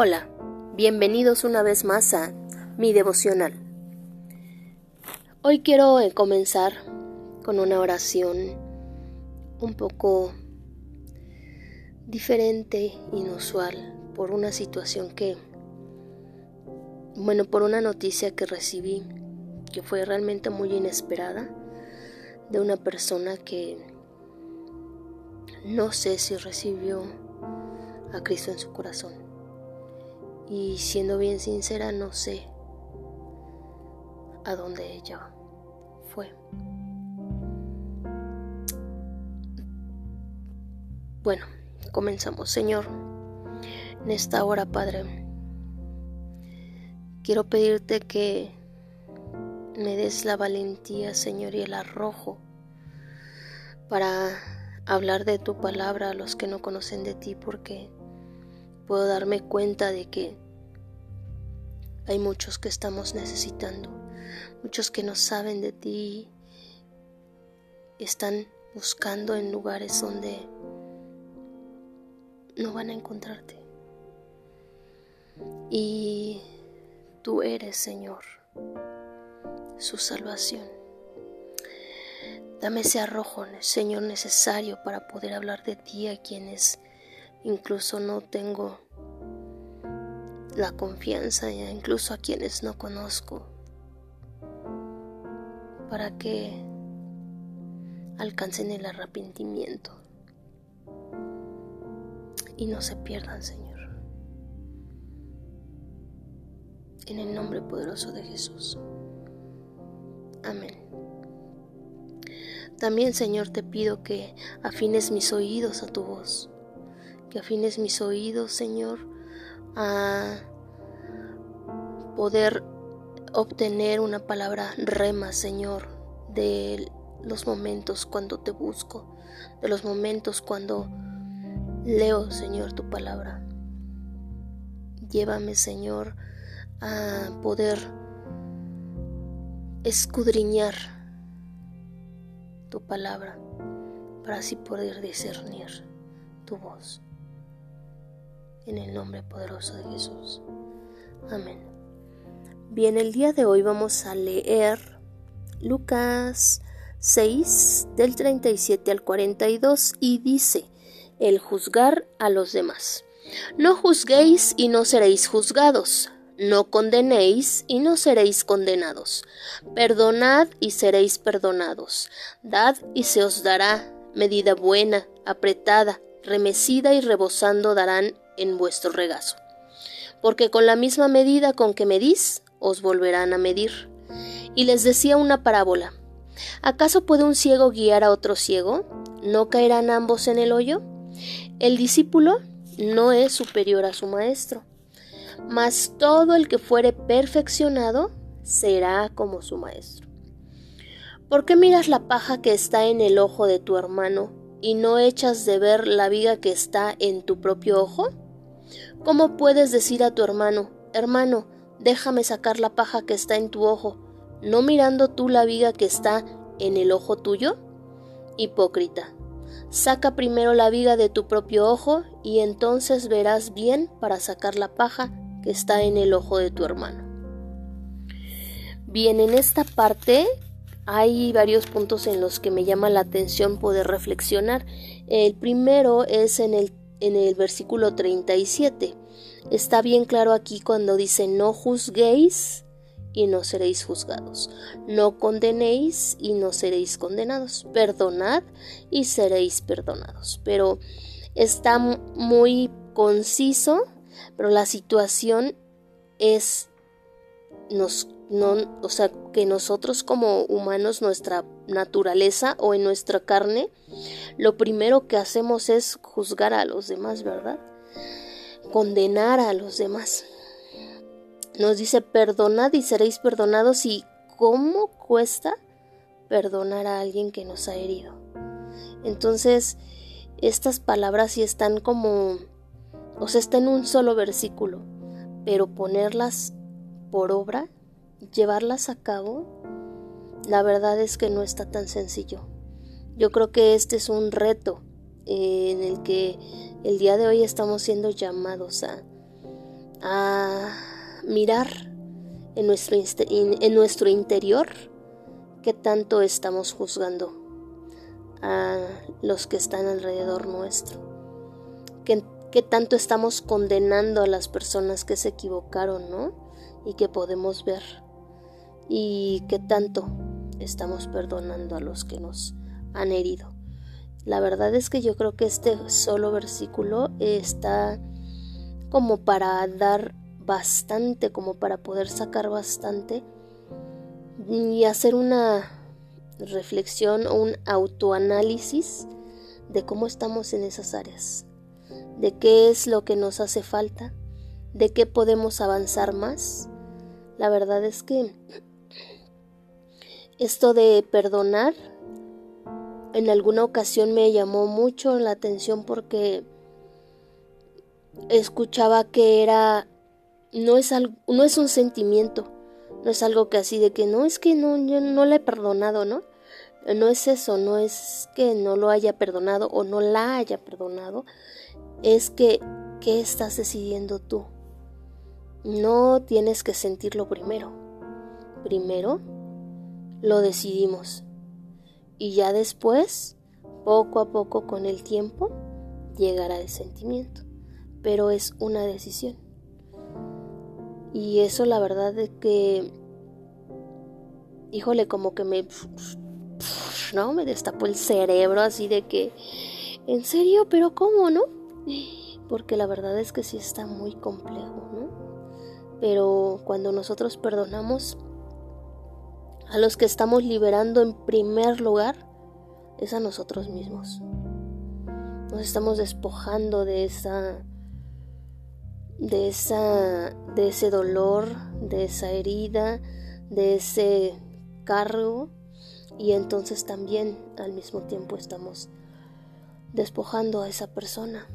Hola, bienvenidos una vez más a mi devocional. Hoy quiero comenzar con una oración un poco diferente, inusual, por una situación que, bueno, por una noticia que recibí que fue realmente muy inesperada de una persona que no sé si recibió a Cristo en su corazón. Y siendo bien sincera, no sé a dónde ella fue. Bueno, comenzamos. Señor, en esta hora, Padre, quiero pedirte que me des la valentía, Señor, y el arrojo para hablar de tu palabra a los que no conocen de ti, porque puedo darme cuenta de que hay muchos que estamos necesitando, muchos que no saben de ti, están buscando en lugares donde no van a encontrarte. Y tú eres, Señor, su salvación. Dame ese arrojo, Señor, necesario para poder hablar de ti a quienes incluso no tengo la confianza, incluso a quienes no conozco, para que alcancen el arrepentimiento y no se pierdan, Señor. En el nombre poderoso de Jesús. Amén. También, Señor, te pido que afines mis oídos a tu voz que afines mis oídos, Señor, a poder obtener una palabra rema, Señor, de los momentos cuando te busco, de los momentos cuando leo, Señor, tu palabra. Llévame, Señor, a poder escudriñar tu palabra para así poder discernir tu voz en el nombre poderoso de Jesús. Amén. Bien, el día de hoy vamos a leer Lucas 6 del 37 al 42 y dice, el juzgar a los demás. No juzguéis y no seréis juzgados. No condenéis y no seréis condenados. Perdonad y seréis perdonados. Dad y se os dará medida buena, apretada, remecida y rebosando darán en vuestro regazo. Porque con la misma medida con que medís, os volverán a medir. Y les decía una parábola. ¿Acaso puede un ciego guiar a otro ciego? ¿No caerán ambos en el hoyo? El discípulo no es superior a su maestro, mas todo el que fuere perfeccionado será como su maestro. ¿Por qué miras la paja que está en el ojo de tu hermano y no echas de ver la viga que está en tu propio ojo? ¿Cómo puedes decir a tu hermano, hermano, déjame sacar la paja que está en tu ojo, no mirando tú la viga que está en el ojo tuyo? Hipócrita, saca primero la viga de tu propio ojo y entonces verás bien para sacar la paja que está en el ojo de tu hermano. Bien, en esta parte hay varios puntos en los que me llama la atención poder reflexionar. El primero es en el en el versículo 37. Está bien claro aquí cuando dice no juzguéis y no seréis juzgados. No condenéis y no seréis condenados. Perdonad y seréis perdonados. Pero está muy conciso, pero la situación es nos no, o sea, que nosotros como humanos, nuestra naturaleza o en nuestra carne, lo primero que hacemos es juzgar a los demás, ¿verdad? Condenar a los demás. Nos dice, perdonad y seréis perdonados y ¿cómo cuesta perdonar a alguien que nos ha herido? Entonces, estas palabras sí están como, o sea, está en un solo versículo, pero ponerlas por obra llevarlas a cabo, la verdad es que no está tan sencillo. Yo creo que este es un reto eh, en el que el día de hoy estamos siendo llamados a, a mirar en nuestro, en nuestro interior qué tanto estamos juzgando a los que están alrededor nuestro, qué, qué tanto estamos condenando a las personas que se equivocaron, ¿no? Y que podemos ver, y qué tanto estamos perdonando a los que nos han herido. La verdad es que yo creo que este solo versículo está como para dar bastante, como para poder sacar bastante y hacer una reflexión o un autoanálisis de cómo estamos en esas áreas, de qué es lo que nos hace falta, de qué podemos avanzar más. La verdad es que esto de perdonar en alguna ocasión me llamó mucho la atención porque escuchaba que era no es algo, no es un sentimiento, no es algo que así de que no es que no yo no le he perdonado, ¿no? No es eso, no es que no lo haya perdonado o no la haya perdonado, es que ¿qué estás decidiendo tú? No tienes que sentirlo primero. Primero lo decidimos. Y ya después, poco a poco con el tiempo, llegará el sentimiento. Pero es una decisión. Y eso la verdad es que, híjole, como que me, ¿no? Me destapó el cerebro así de que, ¿en serio? ¿Pero cómo, no? Porque la verdad es que sí está muy complejo, ¿no? Pero cuando nosotros perdonamos, a los que estamos liberando en primer lugar es a nosotros mismos. Nos estamos despojando de esa de esa de ese dolor, de esa herida, de ese cargo y entonces también al mismo tiempo estamos despojando a esa persona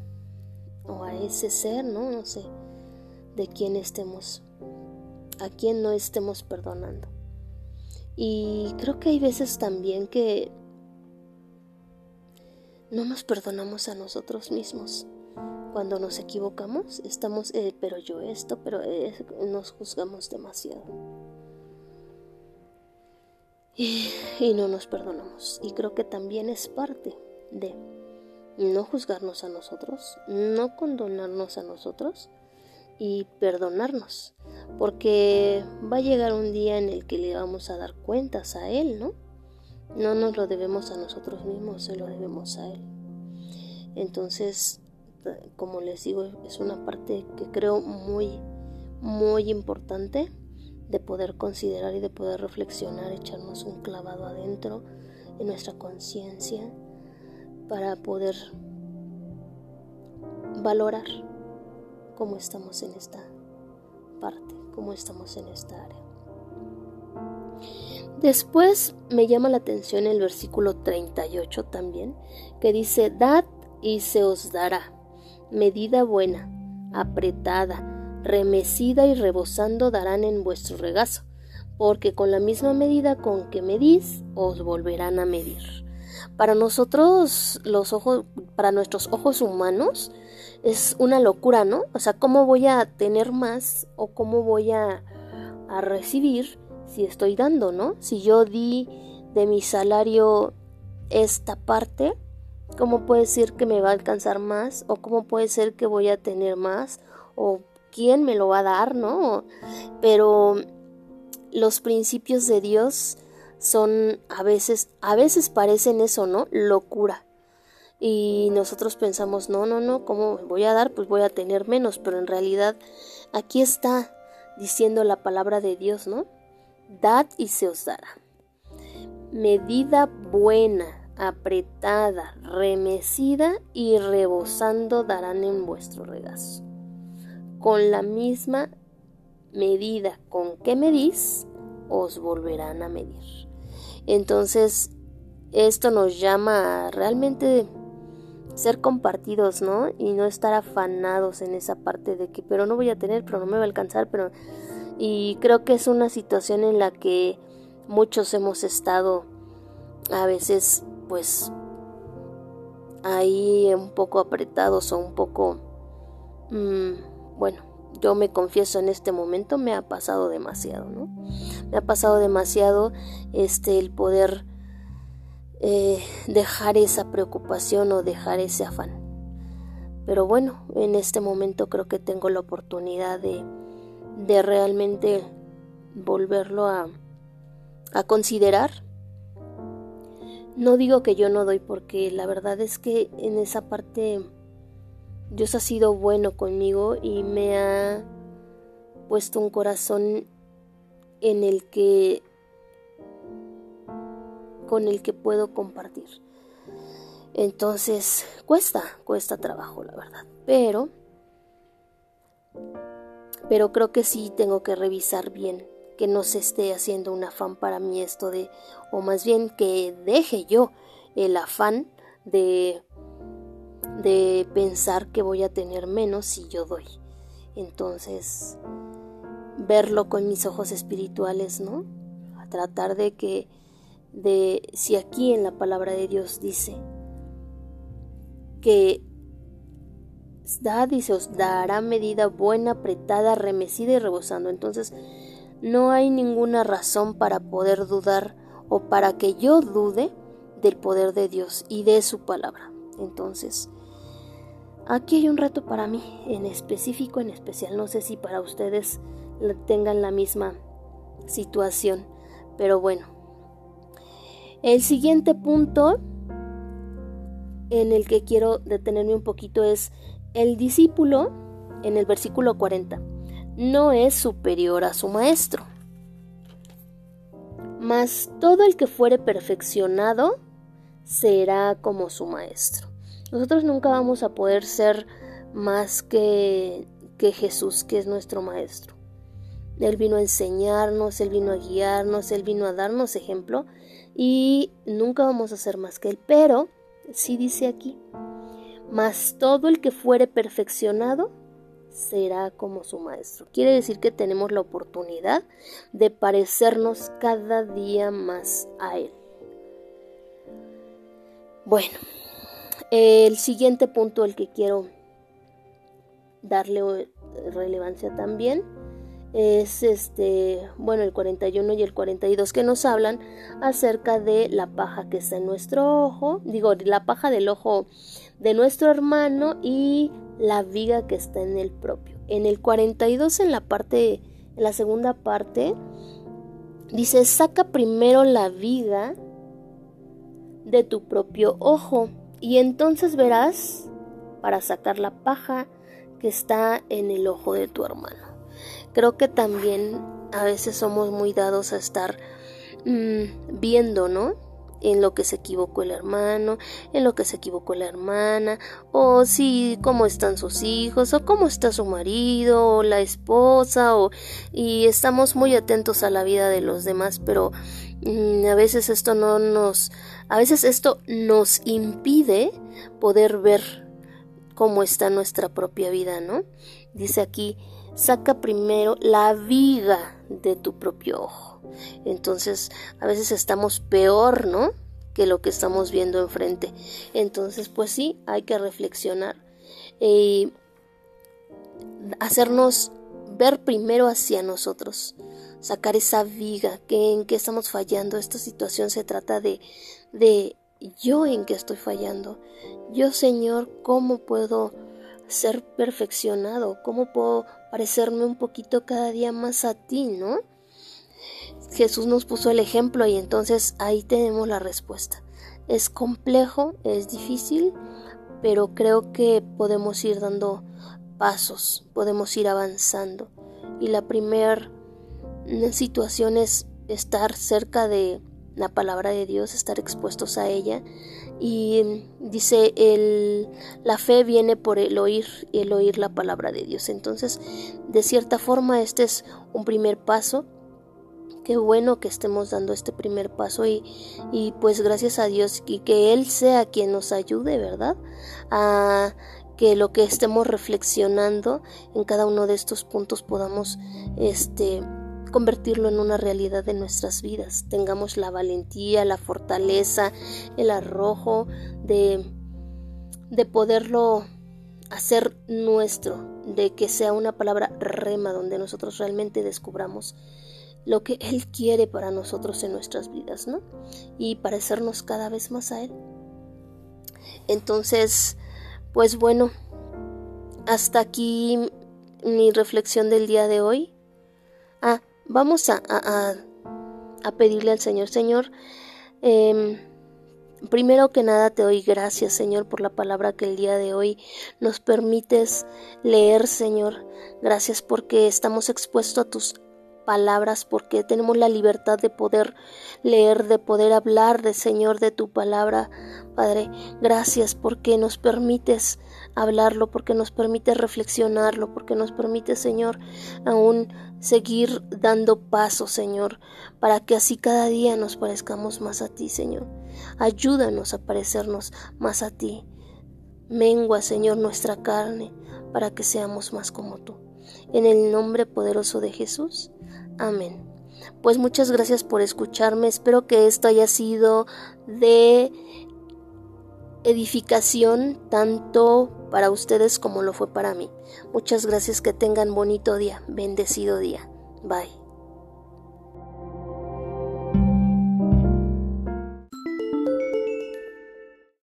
o a ese ser, no, no sé, de quién estemos a quien no estemos perdonando. Y creo que hay veces también que no nos perdonamos a nosotros mismos. Cuando nos equivocamos, estamos, eh, pero yo esto, pero nos juzgamos demasiado. Y, y no nos perdonamos. Y creo que también es parte de no juzgarnos a nosotros, no condonarnos a nosotros y perdonarnos porque va a llegar un día en el que le vamos a dar cuentas a Él, ¿no? No nos lo debemos a nosotros mismos, se lo debemos a Él. Entonces, como les digo, es una parte que creo muy, muy importante de poder considerar y de poder reflexionar, echarnos un clavado adentro en nuestra conciencia para poder valorar cómo estamos en esta parte, cómo estamos en esta área. Después me llama la atención el versículo 38 también, que dice, Dad y se os dará, medida buena, apretada, remecida y rebosando darán en vuestro regazo, porque con la misma medida con que medís, os volverán a medir. Para nosotros, los ojos, para nuestros ojos humanos, es una locura, ¿no? O sea, ¿cómo voy a tener más o cómo voy a, a recibir si estoy dando, ¿no? Si yo di de mi salario esta parte, ¿cómo puede ser que me va a alcanzar más? ¿O cómo puede ser que voy a tener más? ¿O quién me lo va a dar, no? Pero los principios de Dios son a veces, a veces parecen eso, ¿no? Locura y nosotros pensamos, no, no, no, ¿cómo voy a dar? Pues voy a tener menos, pero en realidad aquí está diciendo la palabra de Dios, ¿no? Dad y se os dará. Medida buena, apretada, remecida y rebosando darán en vuestro regazo. Con la misma medida con que medís, os volverán a medir. Entonces, esto nos llama realmente ser compartidos, ¿no? Y no estar afanados en esa parte de que, pero no voy a tener, pero no me va a alcanzar, pero... Y creo que es una situación en la que muchos hemos estado a veces, pues, ahí un poco apretados o un poco, mm, bueno, yo me confieso en este momento, me ha pasado demasiado, ¿no? Me ha pasado demasiado este el poder eh, dejar esa preocupación o dejar ese afán. Pero bueno, en este momento creo que tengo la oportunidad de, de realmente volverlo a, a considerar. No digo que yo no doy porque la verdad es que en esa parte Dios ha sido bueno conmigo y me ha puesto un corazón en el que con el que puedo compartir. Entonces, cuesta, cuesta trabajo, la verdad. Pero pero creo que sí tengo que revisar bien que no se esté haciendo un afán para mí esto de o más bien que deje yo el afán de de pensar que voy a tener menos si yo doy. Entonces, verlo con mis ojos espirituales, ¿no? A tratar de que, de, si aquí en la palabra de Dios dice que da, dice, os dará medida buena, apretada, remecida y rebosando. Entonces, no hay ninguna razón para poder dudar o para que yo dude del poder de Dios y de su palabra. Entonces, Aquí hay un reto para mí, en específico, en especial. No sé si para ustedes tengan la misma situación, pero bueno. El siguiente punto en el que quiero detenerme un poquito es el discípulo, en el versículo 40, no es superior a su maestro. Mas todo el que fuere perfeccionado será como su maestro. Nosotros nunca vamos a poder ser más que, que Jesús, que es nuestro Maestro. Él vino a enseñarnos, Él vino a guiarnos, Él vino a darnos ejemplo y nunca vamos a ser más que Él. Pero, sí dice aquí, mas todo el que fuere perfeccionado será como su Maestro. Quiere decir que tenemos la oportunidad de parecernos cada día más a Él. Bueno, el siguiente punto al que quiero darle relevancia también es este, bueno, el 41 y el 42 que nos hablan acerca de la paja que está en nuestro ojo, digo, la paja del ojo de nuestro hermano y la viga que está en el propio. En el 42 en la parte en la segunda parte dice, "Saca primero la viga de tu propio ojo y entonces verás para sacar la paja que está en el ojo de tu hermano. Creo que también a veces somos muy dados a estar mm, viendo, ¿no? En lo que se equivocó el hermano, en lo que se equivocó la hermana, o si cómo están sus hijos, o cómo está su marido, o la esposa, o y estamos muy atentos a la vida de los demás, pero mm, a veces esto no nos a veces esto nos impide poder ver cómo está nuestra propia vida, ¿no? Dice aquí, saca primero la viga de tu propio ojo. Entonces, a veces estamos peor, ¿no? Que lo que estamos viendo enfrente. Entonces, pues sí, hay que reflexionar y hacernos ver primero hacia nosotros, sacar esa viga, que en qué estamos fallando. Esta situación se trata de, de yo en qué estoy fallando. Yo, Señor, ¿cómo puedo ser perfeccionado? ¿Cómo puedo parecerme un poquito cada día más a ti, no? Jesús nos puso el ejemplo y entonces ahí tenemos la respuesta. Es complejo, es difícil, pero creo que podemos ir dando pasos, podemos ir avanzando. Y la primera situación es estar cerca de la palabra de Dios, estar expuestos a ella. Y dice, el, la fe viene por el oír el oír la palabra de Dios. Entonces, de cierta forma, este es un primer paso. Qué bueno que estemos dando este primer paso y, y pues gracias a Dios y que Él sea quien nos ayude, ¿verdad? A que lo que estemos reflexionando en cada uno de estos puntos podamos este convertirlo en una realidad de nuestras vidas. Tengamos la valentía, la fortaleza, el arrojo de, de poderlo hacer nuestro, de que sea una palabra rema donde nosotros realmente descubramos lo que Él quiere para nosotros en nuestras vidas, ¿no? Y parecernos cada vez más a Él. Entonces, pues bueno, hasta aquí mi reflexión del día de hoy. Ah, vamos a, a, pedirle al Señor, Señor, eh, Primero que nada te doy gracias, Señor, por la palabra que el día de hoy nos permites leer, Señor. Gracias porque estamos expuestos a tus palabras, porque tenemos la libertad de poder leer, de poder hablar de Señor de tu palabra. Padre, gracias porque nos permites hablarlo, porque nos permites reflexionarlo, porque nos permite, Señor, aún seguir dando pasos, Señor, para que así cada día nos parezcamos más a ti, Señor. Ayúdanos a parecernos más a ti. Mengua, Señor, nuestra carne para que seamos más como tú. En el nombre poderoso de Jesús. Amén. Pues muchas gracias por escucharme. Espero que esto haya sido de edificación tanto para ustedes como lo fue para mí. Muchas gracias, que tengan bonito día, bendecido día. Bye.